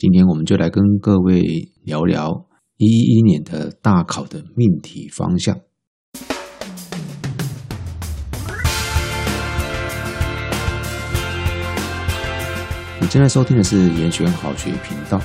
今天我们就来跟各位聊聊一一年的大考的命题方向。你正在收听的是严选好学频道，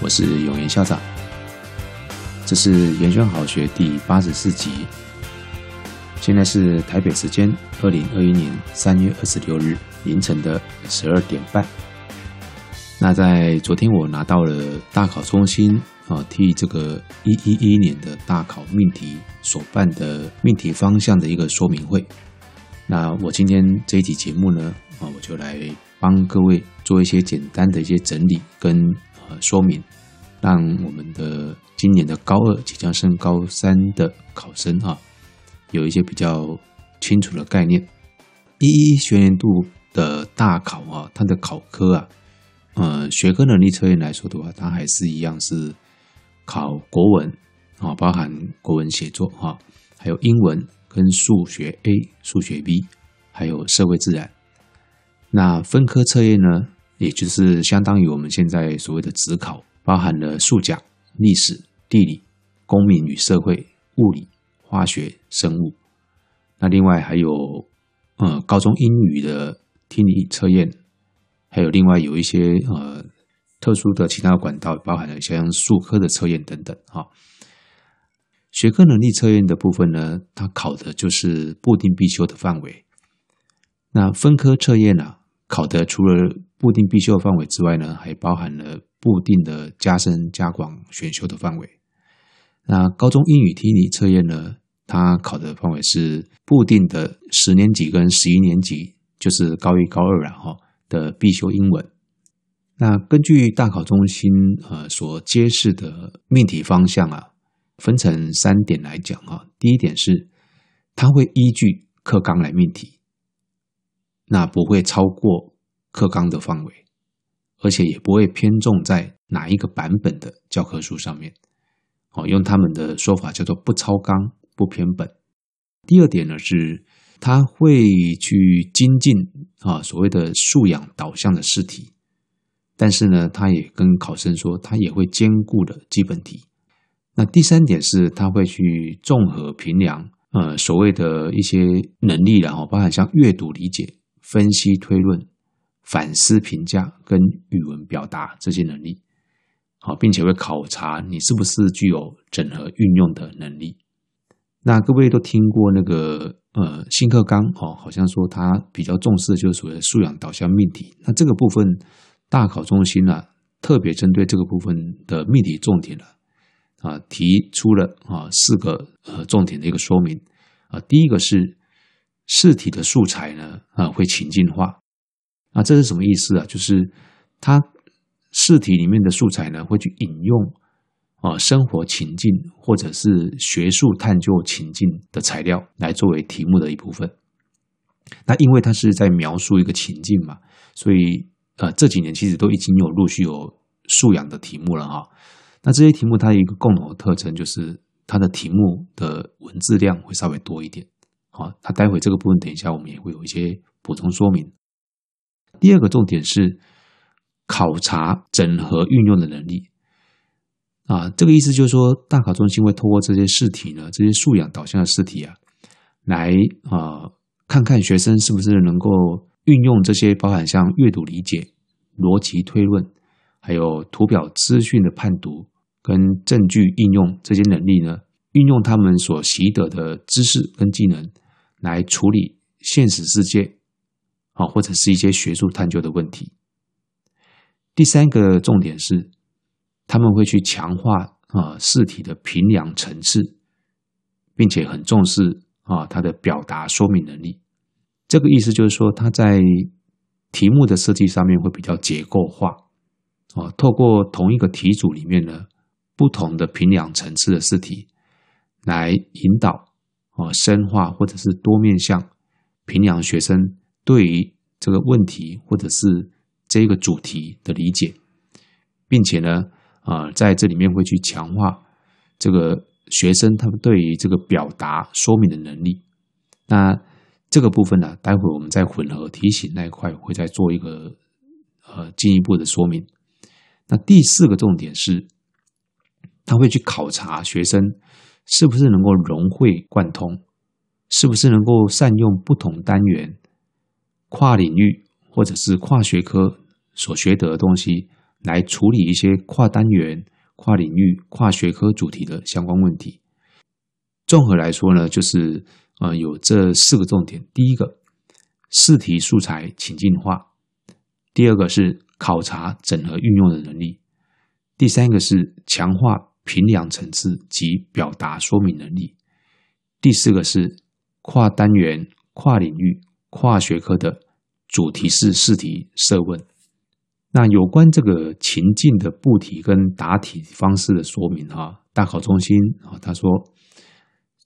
我是永言校长，这是严选好学第八十四集。现在是台北时间二零二一年三月二十六日凌晨的十二点半。那在昨天，我拿到了大考中心啊替这个一一一年的大考命题所办的命题方向的一个说明会。那我今天这一集节目呢啊，我就来帮各位做一些简单的一些整理跟呃说明，让我们的今年的高二即将升高三的考生啊。有一些比较清楚的概念。一一学年度的大考啊，它的考科啊，呃，学科能力测验来说的话，它还是一样是考国文啊，包含国文写作哈，还有英文跟数学 A、数学 B，还有社会自然。那分科测验呢，也就是相当于我们现在所谓的指考，包含了数甲、历史、地理、公民与社会、物理。化学、生物，那另外还有，呃，高中英语的听力测验，还有另外有一些呃特殊的其他管道，包含了像数科的测验等等哈。学科能力测验的部分呢，它考的就是固定必修的范围。那分科测验呢，考的除了固定必修的范围之外呢，还包含了固定的加深加广选修的范围。那高中英语听力测验呢，它考的范围是固定的十年级跟十一年级，就是高一、高二然后的必修英文。那根据大考中心呃所揭示的命题方向啊，分成三点来讲啊。第一点是，它会依据课纲来命题，那不会超过课纲的范围，而且也不会偏重在哪一个版本的教科书上面。哦，用他们的说法叫做不超纲不偏本。第二点呢是，他会去精进啊所谓的素养导向的试题，但是呢，他也跟考生说，他也会兼顾的基本题。那第三点是，他会去综合评量呃所谓的一些能力，然后包含像阅读理解、分析推论、反思评价跟语文表达这些能力。好，并且会考察你是不是具有整合运用的能力。那各位都听过那个呃新课纲哦，好像说他比较重视的就是所谓的素养导向命题。那这个部分大考中心呢、特别针对这个部分的命题重点了啊，提出了啊四个呃重点的一个说明啊。第一个是试题的素材呢啊会情境化啊，这是什么意思啊？就是它。试题里面的素材呢，会去引用啊生活情境或者是学术探究情境的材料来作为题目的一部分。那因为它是在描述一个情境嘛，所以呃这几年其实都已经有陆续有素养的题目了哈。那这些题目它一个共同的特征，就是它的题目的文字量会稍微多一点。好，那待会这个部分等一下我们也会有一些补充说明。第二个重点是。考察整合运用的能力啊，这个意思就是说，大考中心会透过这些试题呢，这些素养导向的试题啊，来啊看看学生是不是能够运用这些包含像阅读理解、逻辑推论，还有图表资讯的判读跟证据应用这些能力呢，运用他们所习得的知识跟技能来处理现实世界啊，或者是一些学术探究的问题。第三个重点是，他们会去强化啊试题的评量层次，并且很重视啊他的表达说明能力。这个意思就是说，他在题目的设计上面会比较结构化，啊，透过同一个题组里面呢，不同的评量层次的试题，来引导啊深化或者是多面向评量学生对于这个问题或者是。这个主题的理解，并且呢，啊、在这里面会去强化这个学生他们对于这个表达说明的能力。那这个部分呢，待会我们在混合题型那一块会再做一个呃进一步的说明。那第四个重点是，他会去考察学生是不是能够融会贯通，是不是能够善用不同单元、跨领域或者是跨学科所学得的东西，来处理一些跨单元、跨领域、跨学科主题的相关问题。综合来说呢，就是呃有这四个重点：第一个，试题素材情境化；第二个是考察整合运用的能力；第三个是强化评量层次及表达说明能力；第四个是跨单元、跨领域、跨学科的主题式试题设问。那有关这个情境的布题跟答题方式的说明哈，大考中心啊他说。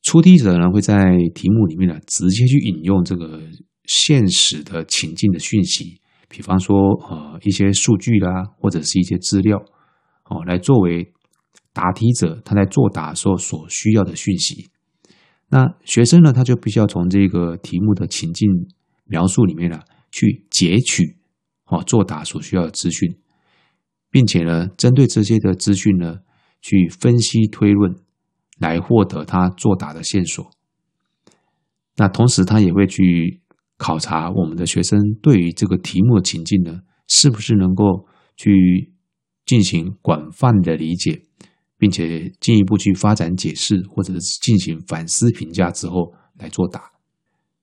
出题者呢，会在题目里面呢，直接去引用这个现实的情境的讯息，比方说呃一些数据啦，或者是一些资料，哦，来作为答题者他在作答时候所需要的讯息。那学生呢，他就必须要从这个题目的情境描述里面呢，去截取哦作答所需要的资讯，并且呢，针对这些的资讯呢，去分析推论。来获得他作答的线索。那同时，他也会去考察我们的学生对于这个题目的情境呢，是不是能够去进行广泛的理解，并且进一步去发展解释，或者是进行反思评价之后来作答。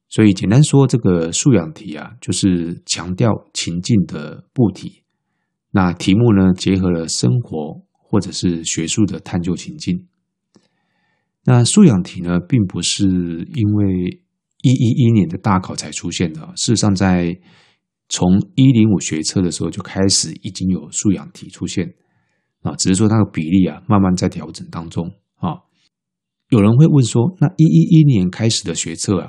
所以，简单说，这个素养题啊，就是强调情境的布题。那题目呢，结合了生活或者是学术的探究情境。那素养题呢，并不是因为一一一年的大考才出现的。事实上，在从一零五学测的时候就开始已经有素养题出现啊，只是说它的比例啊慢慢在调整当中啊。有人会问说，那一一一年开始的学测啊，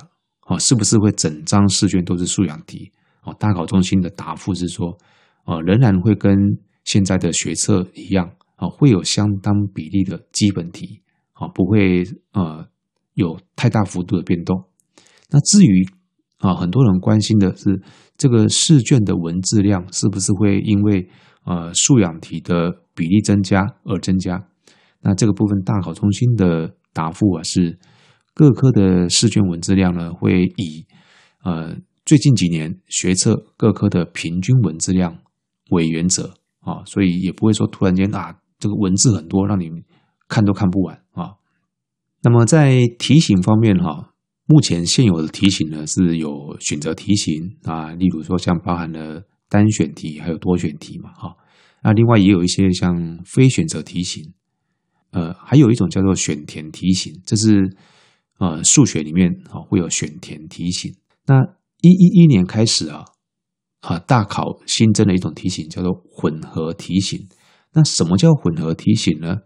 啊是不是会整张试卷都是素养题？哦，大考中心的答复是说，呃，仍然会跟现在的学测一样啊，会有相当比例的基本题。啊，不会呃有太大幅度的变动。那至于啊，很多人关心的是这个试卷的文字量是不是会因为呃素养题的比例增加而增加？那这个部分大考中心的答复啊是各科的试卷文字量呢会以呃最近几年学测各科的平均文字量为原则啊，所以也不会说突然间啊这个文字很多让你。看都看不完啊！那么在题型方面哈，目前现有的题型呢是有选择题型啊，例如说像包含了单选题还有多选题嘛哈。那另外也有一些像非选择题型，呃，还有一种叫做选填题型，这是呃数学里面啊会有选填题型。那一一一年开始啊啊大考新增了一种题型叫做混合题型。那什么叫混合题型呢？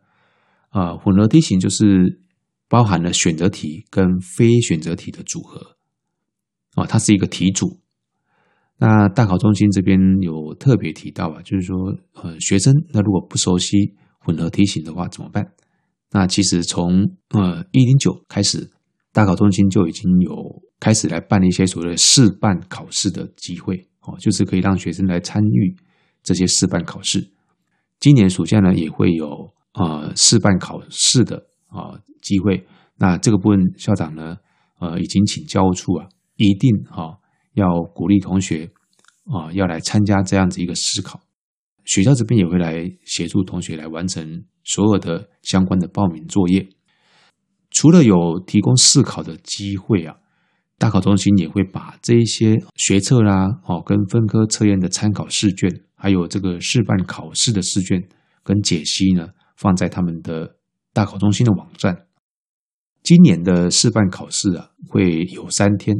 啊，混合题型就是包含了选择题跟非选择题的组合，啊，它是一个题组。那大考中心这边有特别提到啊，就是说，呃，学生那如果不熟悉混合题型的话怎么办？那其实从呃一零九开始，大考中心就已经有开始来办一些所谓的试办考试的机会，哦，就是可以让学生来参与这些试办考试。今年暑假呢也会有。呃，试办考试的啊、机会，那这个部分校长呢，呃，已经请教务处啊，一定啊、要鼓励同学啊、要来参加这样子一个试考，学校这边也会来协助同学来完成所有的相关的报名作业。除了有提供试考的机会啊，大考中心也会把这一些学测啦，哦，跟分科测验的参考试卷，还有这个试范考试的试卷跟解析呢。放在他们的大考中心的网站。今年的试办考试啊，会有三天。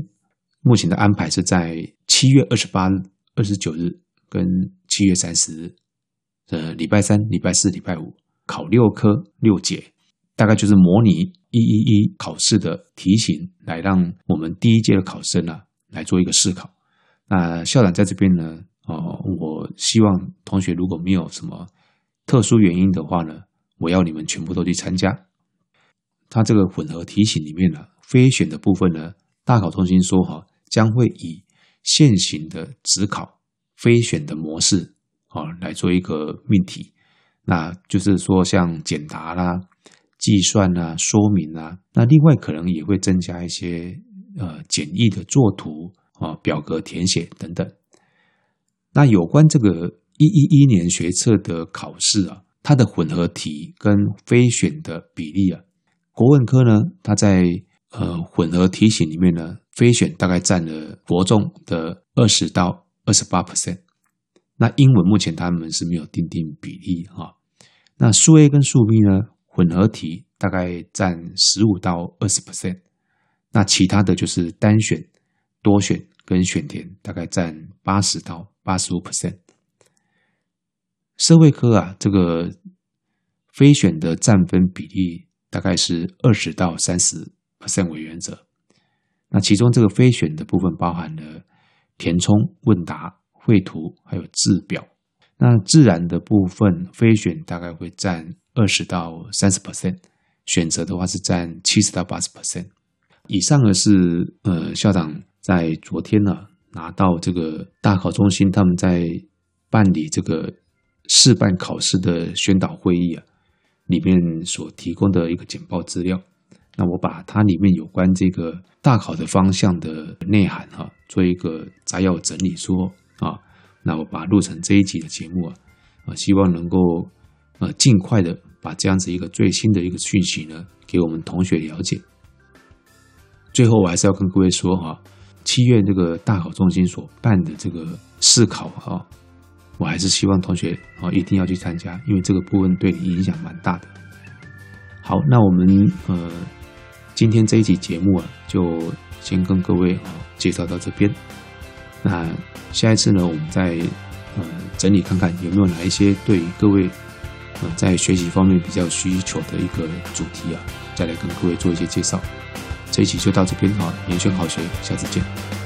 目前的安排是在七月二十八日、二十九日跟七月三十日。呃，礼拜三、礼拜四、礼拜五考六科六节，大概就是模拟一一一考试的题型，来让我们第一届的考生啊来做一个试考。那校长在这边呢，哦，我希望同学如果没有什么。特殊原因的话呢，我要你们全部都去参加。它这个混合题型里面呢，非选的部分呢，大考中心说哈，将会以现行的指考非选的模式啊来做一个命题。那就是说像简答啦、计算啦、说明啦。那另外可能也会增加一些呃简易的作图啊、表格填写等等。那有关这个一一一年学测的考试啊，它的混合题跟非选的比例啊，国文科呢，它在呃混合题型里面呢，非选大概占了国中的二十到二十八 percent。那英文目前他们是没有定定比例哈。那数 A 跟数 B 呢，混合题大概占十五到二十 percent。那其他的就是单选、多选跟选填，大概占八十到八十五 percent。社会科啊，这个非选的占分比例大概是二十到三十 percent 为原则。那其中这个非选的部分包含了填充、问答、绘图，还有制表。那自然的部分非选大概会占二十到三十 percent，选择的话是占七十到八十 percent。以上呢是呃校长在昨天呢、拿到这个大考中心他们在办理这个。试办考试的宣导会议啊，里面所提供的一个简报资料，那我把它里面有关这个大考的方向的内涵哈、做一个摘要整理说啊，那我把录成这一集的节目啊，啊，希望能够呃尽快的把这样子一个最新的一个讯息呢，给我们同学了解。最后我还是要跟各位说哈、七月这个大考中心所办的这个试考啊。我还是希望同学啊一定要去参加，因为这个部分对你影响蛮大的。好，那我们呃今天这一集节目啊，就先跟各位啊介绍到这边。那下一次呢，我们再呃整理看看有没有哪一些对于各位在学习方面比较需求的一个主题啊，再来跟各位做一些介绍。这一期就到这边啊，延选好学，下次见。